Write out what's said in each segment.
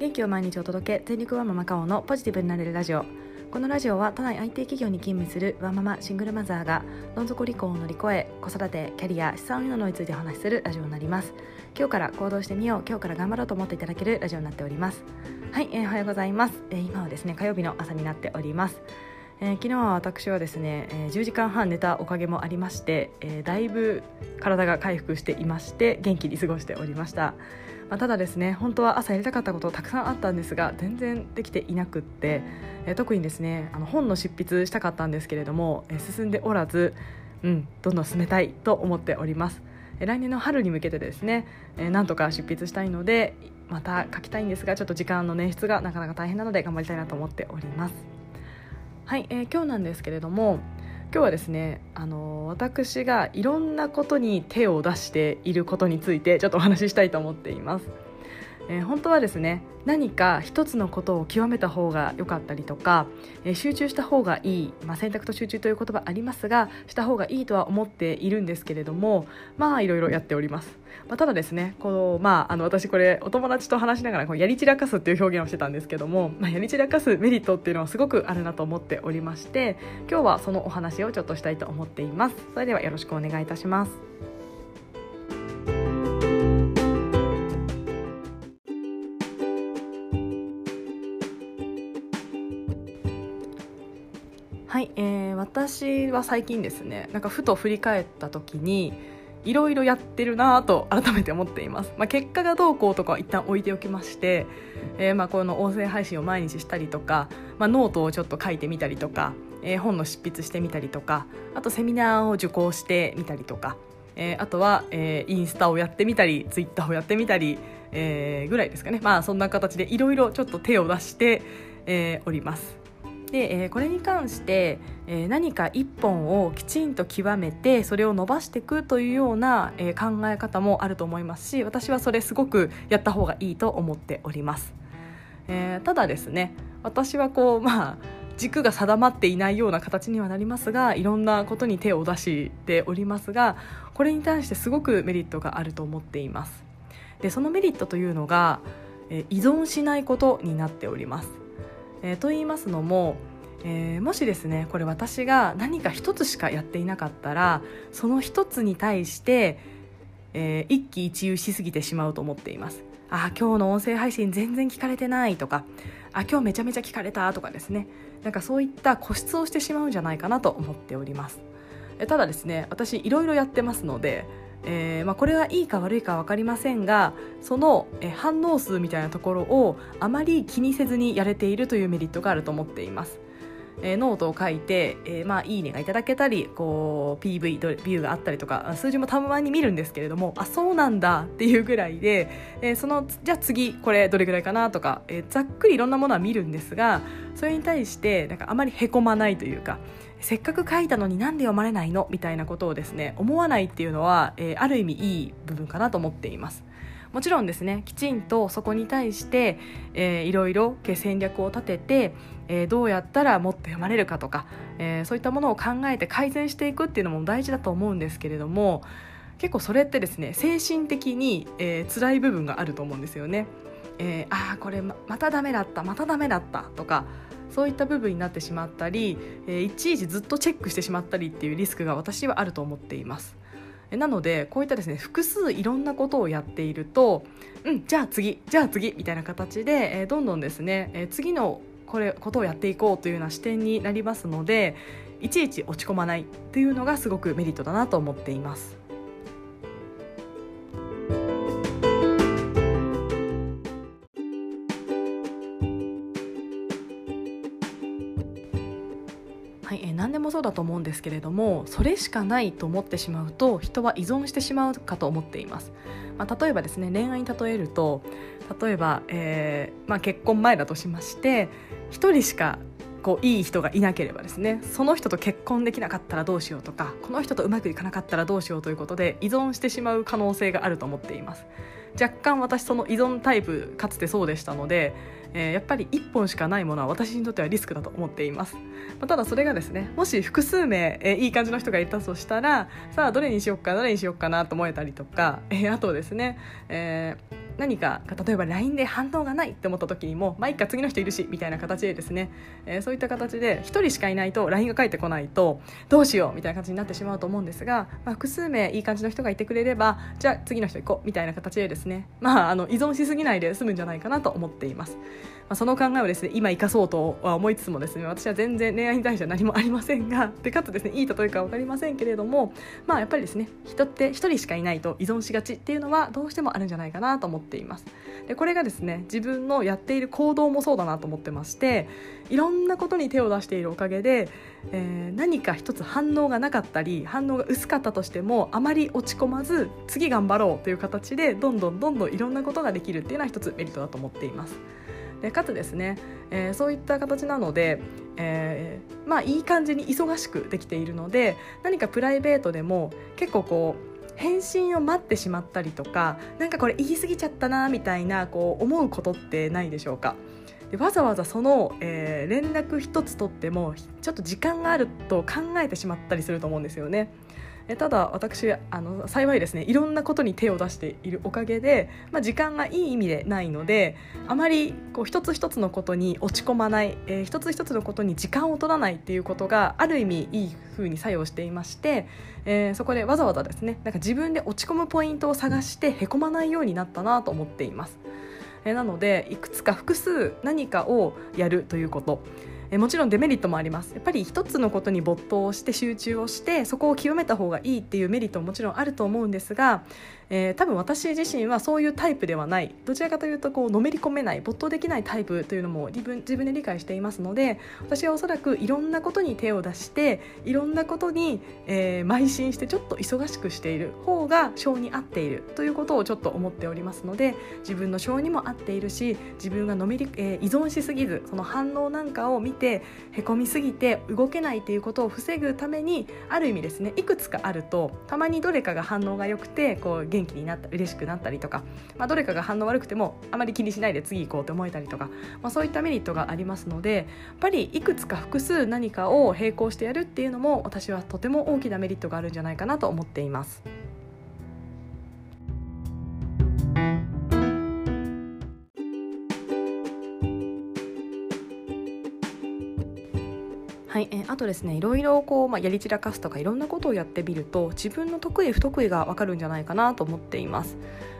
元気を毎日お届け全力ワンママカオのポジティブになれるラジオ。このラジオは都内 IT 企業に勤務するワンママシングルマザーがどん底離婚を乗り越え子育てキャリア資産運用のについてお話しするラジオになります。今日から行動してみよう今日から頑張ろうと思っていただけるラジオになっております。はい、えー、おはようございます、えー、今はですね火曜日の朝になっております。えー、昨日は私はですね、えー、10時間半寝たおかげもありまして、えー、だいぶ体が回復していまして元気に過ごしておりました、まあ、ただですね本当は朝やりたかったことたくさんあったんですが全然できていなくって、えー、特にですねあの本の執筆したかったんですけれども、えー、進んでおらず、うん、どんどん進めたいと思っております。え来年の春に向けてですね、えー、なんとか執筆したいのでまた書きたいんですがちょっと時間の捻出がなかなか大変なので頑張りたいなと思っております。はい、えー、今日なんですけれども今日はですねあの私がいろんなことに手を出していることについてちょっとお話ししたいと思っています。えー、本当はですね何か一つのことを極めた方が良かったりとか、えー、集中した方がいい、まあ、選択と集中という言葉ありますがした方がいいとは思っているんですけれどもまあいろいろやっております、まあ、ただですねこの、まあ、あの私これお友達と話しながらこうやり散らかすっていう表現をしてたんですけども、まあ、やり散らかすメリットっていうのはすごくあるなと思っておりまして今日はそのお話をちょっとしたいと思っています。それではよろしくお願いいたします。はい、えー、私は最近ですねなんかふと振り返った時にいろいろやってるなと改めて思っています、まあ、結果がどうこうとかは一旦置いておきまして、えー、まあこの音声配信を毎日したりとか、まあ、ノートをちょっと書いてみたりとか、えー、本の執筆してみたりとかあとセミナーを受講してみたりとか、えー、あとは、えー、インスタをやってみたりツイッターをやってみたり、えー、ぐらいですかね。まあそんな形でいろいろちょっと手を出して、えー、おります。で、えー、これに関して、えー、何か一本をきちんと極めてそれを伸ばしていくというような、えー、考え方もあると思いますし私はそれすごくやった方がいいと思っております、えー、ただですね私はこうまあ軸が定まっていないような形にはなりますがいろんなことに手を出しておりますがこれに対してすごくメリットがあると思っています。でそのメリットというのが、え依存しないことになっております。えー、と言いますのも、えー、もしですねこれ私が何か一つしかやっていなかったらその一つに対して、えー、一喜一憂しすぎてしまうと思っています。あ今日の音声配信全然聞かれてないとかあ今日めちゃめちゃ聞かれたとかですね。なんかそういった固執をしてしまうんじゃないかなと思っております。えただですね私いろいろやってますのでえーまあ、これはいいか悪いか分かりませんがその、え反応数みたいなところをあまり気にせずにやれているというメリットがあると思っています。えー、ノートを書いて、えー、まあ、いいねがいただけたりこう PV ビューがあったりとか数字もたまに見るんですけれどもあそうなんだっていうぐらいで、えー、そのじゃあ次これどれぐらいかなとか、えざっくりいろんなものは見るんですがそれに対してなんかあまりへこまないというかせっかく書いたのになんで読まれないの？みたいなことをですね思わないっていうのは、え、ある意味いい部分かなと思っています。もちろんですねきちんとそこに対して、えー、いろいろ戦略を立てて、えー、どうやったらもっと読まれるかとか、えー、そういったものを考えて改善していくっていうのも大事だと思うんですけれども結構それってですね精神的に、えー、辛い部分があると思うんですよね。えー、ああこれまたダメだったまたダメだったとかそういった部分になってしまったり、えー、いちいちずっとチェックしてしまったりっていうリスクが私はあると思っています。なのでこういったですね複数いろんなことをやっているとうんじゃあ次じゃあ次みたいな形で、えー、どんどんですね、えー、次のこれことをやっていこうというような視点になりますのでいちいち落ち込まないっていうのがすごくメリットだなと思っています。そうだと思うんですけれどもそれしかないと思ってしまうと人は依存してしまうかと思っています、まあ、例えばですね恋愛に例えると例えば、えーまあ、結婚前だとしまして1人しかこういい人がいなければですねその人と結婚できなかったらどうしようとかこの人とうまくいかなかったらどうしようということで依存してしまう可能性があると思っています。若干私その依存タイプかつてそうでしたのでえー、やっぱり1本しかないものは私にとってはリスクだと思っています、まあ、ただそれがですねもし複数名、えー、いい感じの人がいたとしたらさあどれにしようかどれにしようかなと思えたりとか、えー、あとですね、えー何か例えば LINE で反応がないって思った時にもまあいっか次の人いるしみたいな形でですね、えー、そういった形で1人しかいないと LINE が返ってこないとどうしようみたいな感じになってしまうと思うんですが、まあ、複数名いい感じの人がいてくれればじゃあ次の人行こうみたいな形でですね、まあ、あの依存しすぎないで済むんじゃないかなと思っています。まあ、その考えをですね今生かそうとは思いつつもですね私は全然恋愛に対しては何もありませんが でかつですねいい例えか分かりませんけれどもまあやっぱりですね人って1人しかいないと依存しがちっていうのはどうしてもあるんじゃないかなと思っていますでこれがですね自分のやっている行動もそうだなと思ってましていろんなことに手を出しているおかげで、えー、何か一つ反応がなかったり反応が薄かったとしてもあまり落ち込まず次頑張ろうという形でどんどんどんどんいろんなことができるっていうのは一つメリットだと思っています。でかつですね、えー、そういった形なので、えー、まあいい感じに忙しくできているので何かプライベートでも結構こう返信を待ってしまったりとかなんかこれ言い過ぎちゃったなみたいなこう思うことってないでしょうかでわざわざその、えー、連絡一つ取ってもちょっと時間があると考えてしまったりすると思うんですよね。えただ私あの幸いですねいろんなことに手を出しているおかげで、まあ、時間がいい意味でないのであまりこう一つ一つのことに落ち込まない、えー、一つ一つのことに時間を取らないっていうことがある意味いい風に作用していまして、えー、そこでわざわざですねなんか自分で落ち込むポイントを探してへこまないようになったなと思っています。えなのでいくつか複数何かをやるということえもちろんデメリットもあります。やっぱり一つのことに没頭して集中をしてそこを極めた方がいいっていうメリットももちろんあると思うんですが、えー、多分私自身はそういうタイプではない。どちらかというとこうのめり込めない没頭できないタイプというのも自分自分で理解していますので私はおそらくいろんなことに手を出していろんなことに、えー、邁進してちょっと忙しくしている方が性に合っているということをちょっと思っておりますので自分の性にも合っているし自分がのめり、えー、依存しすぎずその反応なんかを見てへこみすぎて動けないということを防ぐためにある意味ですねいくつかあるとたまにどれかが反応が良くてこう元気になった嬉しくなったりとか、まあ、どれかが反応悪くてもあまり気にしないで次行こうと思えたりとか、まあ、そういったメリットがありますのでやっぱりいくつか複数何かを並行してやるっていうのも私はとても大きなメリットがあるんじゃないかなと思っています。あとですねいろいろこう、まあ、やり散らかすとかいろんなことをやってみると自分の得意不得意が分かるんじゃないかなと思っています。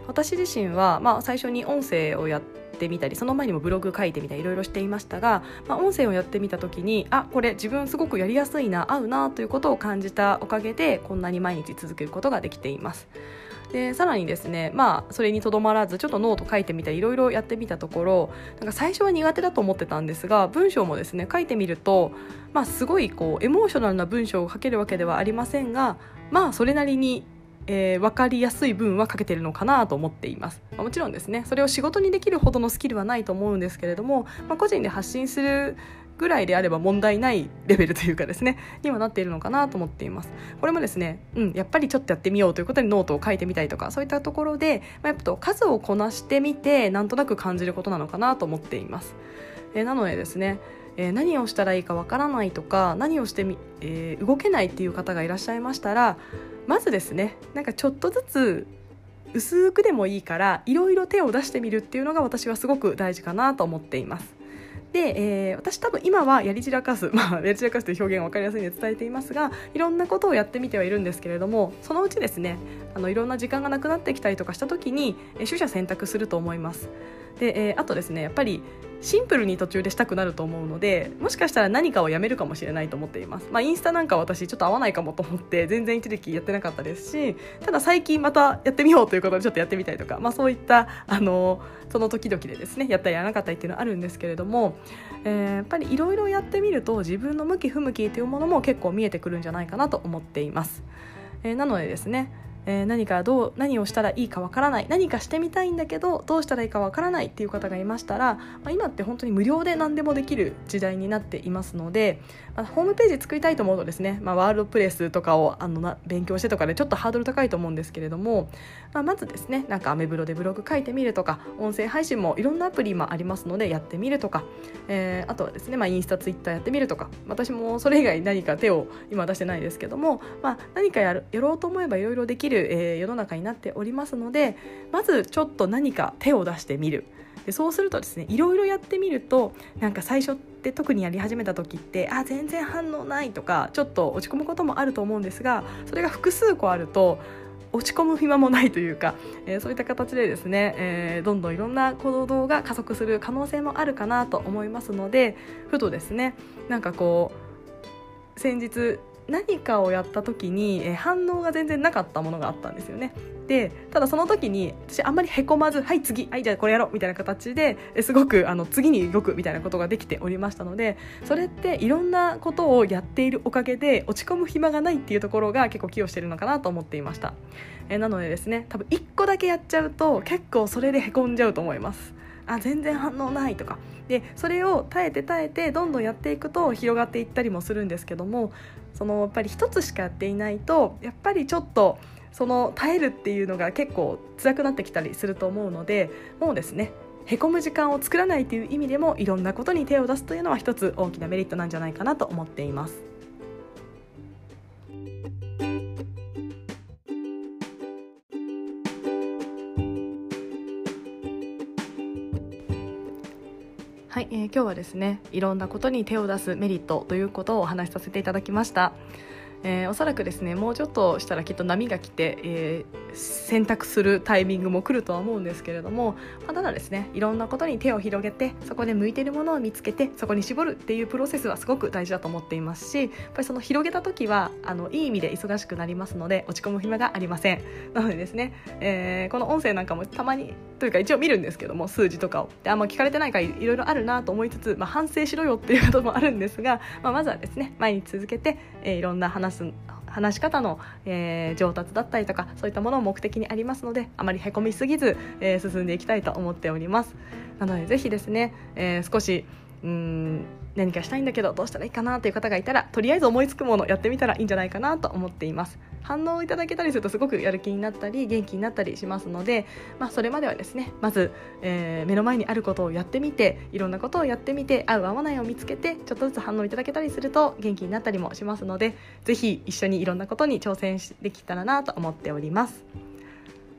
私自身は、まあ、最初に音声をやってみたりその前にもブログ書いてみたりいろいろしていましたが、まあ、音声をやってみた時にあこれ自分すごくやりやすいな合うなということを感じたおかげでこんなに毎日続けることができています。でさらにですねまあそれにとどまらずちょっとノート書いてみたりいろいろやってみたところなんか最初は苦手だと思ってたんですが文章もですね書いてみると、まあ、すごいこうエモーショナルな文章を書けるわけではありませんがまあそれなりにえー、分かりやすい文は書けてるのかなと思っています、まあ、もちろんですねそれを仕事にできるほどのスキルはないと思うんですけれども、まあ、個人で発信するぐらいであれば問題ないレベルというかですね にはなっているのかなと思っています。これもですね、うん、やっぱりちょっとやってみようということでノートを書いてみたりとかそういったところで、まあ、やっぱ数をこなしてみてなんとなく感じることなのかなと思っています、えー、なのでですねえー、何をしたらいいかわからないとか何をしてみ、えー、動けないっていう方がいらっしゃいましたらまずですねなんかちょっとずつ薄くでもいいからいろいろ手を出してみるっていうのが私はすごく大事かなと思っています。で、えー、私多分今はやり散らかす、まあ、やり散らかすという表現を分かりやすいので伝えていますがいろんなことをやってみてはいるんですけれどもそのうちですねあのいろんな時間がなくなってきたりとかした時に、え取捨選択すると思います。で、えー、あとですねやっぱりシンプルに途中でしたくなると思うのでもしかしたら何かをやめるかもしれないと思っています、まあ、インスタなんか私ちょっと合わないかもと思って全然一時期やってなかったですしただ最近またやってみようということでちょっとやってみたりとか、まあ、そういったあのその時々でですねやったりやらなかったりっていうのはあるんですけれども、えー、やっぱりいろいろやってみると自分の向き不向きというものも結構見えてくるんじゃないかなと思っています、えー、なのでですねえー、何かどう何をしたらいいかわからない何かしてみたいんだけどどうしたらいいかわからないっていう方がいましたら、まあ、今って本当に無料で何でもできる時代になっていますので、まあ、ホームページ作りたいと思うとですね、まあ、ワールドプレスとかをあのな勉強してとかでちょっとハードル高いと思うんですけれども、まあ、まずですねなんかアメブロでブログ書いてみるとか音声配信もいろんなアプリもありますのでやってみるとか、えー、あとはですね、まあ、インスタツイッターやってみるとか私もそれ以外何か手を今出してないですけども、まあ、何かやるやろうと思えばいろいろできるる、えー、世の中になっておりますのでまずちょっと何か手を出してみる。でそうするとですねいろいろやってみるとなんか最初って特にやり始めた時ってあ全然反応ないとかちょっと落ち込むこともあると思うんですがそれが複数個あると落ち込む暇もないというか、えー、そういった形でですね、えー、どんどんいろんな行動が加速する可能性もあるかなと思いますのでふとですねなんかこう先日何かをやった時に、え反応が全然なかったものがあったんですよね。でただその時に私あんまりへこまず「はい次はいじゃあこれやろう」みたいな形ですごくあの次に動くみたいなことができておりましたのでそれっていろんなことをやっているおかげで落ち込む暇がないっていうところが結構寄与してるのかなと思っていました。えなのでですね多分1個だけやっちゃうと結構それでへこんじゃうと思います。あ全然反応ないとかでそれを耐えて耐えてどんどんやっていくと広がっていったりもするんですけどもそのやっぱり一つしかやっていないとやっぱりちょっとその耐えるっていうのが結構辛くなってきたりすると思うのでもうですねへこむ時間を作らないという意味でもいろんなことに手を出すというのは一つ大きなメリットなんじゃないかなと思っています。はい、えー、今日はですねいろんなことに手を出すメリットということをお話しさせていただきました。えー、おそらくですねもうちょっとしたらきっと波が来て、えー、選択するタイミングも来るとは思うんですけれども、まあ、ただですねいろんなことに手を広げてそこで向いているものを見つけてそこに絞るっていうプロセスはすごく大事だと思っていますしやっぱりその広げた時はあのいい意味で忙しくなりますので落ち込む暇がありません。なのでですね、えー、この音声なんかもたまにというか一応見るんですけども数字とかを。であんま聞かれてないからいろいろあるなと思いつつ、まあ、反省しろよっていうこともあるんですが、まあ、まずはですね毎日続けて、えー、いろんな話す話し方の、えー、上達だったりとかそういったものを目的にありますのであまりへこみすぎず、えー、進んでいきたいと思っております。なのでぜひですね、えー、少しうん何かしたいんだけどどうしたらいいかなという方がいたらとりあえず思いつくものやってみたらいいんじゃないかなと思っています。反応をいただけたりするとすごくやる気になったり元気になったりしますので、まあ、それまではですねまず、えー、目の前にあることをやってみていろんなことをやってみて合う合わないを見つけてちょっとずつ反応いただけたりすると元気になったりもしますのでぜひ一緒にいろんなことに挑戦できたらなと思っております。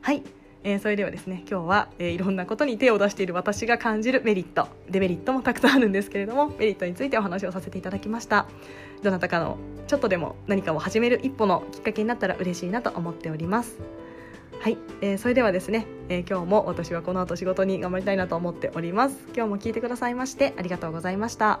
はい。えー、それではですね今日は、えー、いろんなことに手を出している私が感じるメリットデメリットもたくさんあるんですけれどもメリットについてお話をさせていただきました。どなたかのちょっとでも何かを始める一歩のきっかけになったら嬉しいなと思っております。はい、えー、それではですね、えー、今日も私はこの後仕事に頑張りたいなと思っております。今日も聞いてくださいましてありがとうございました。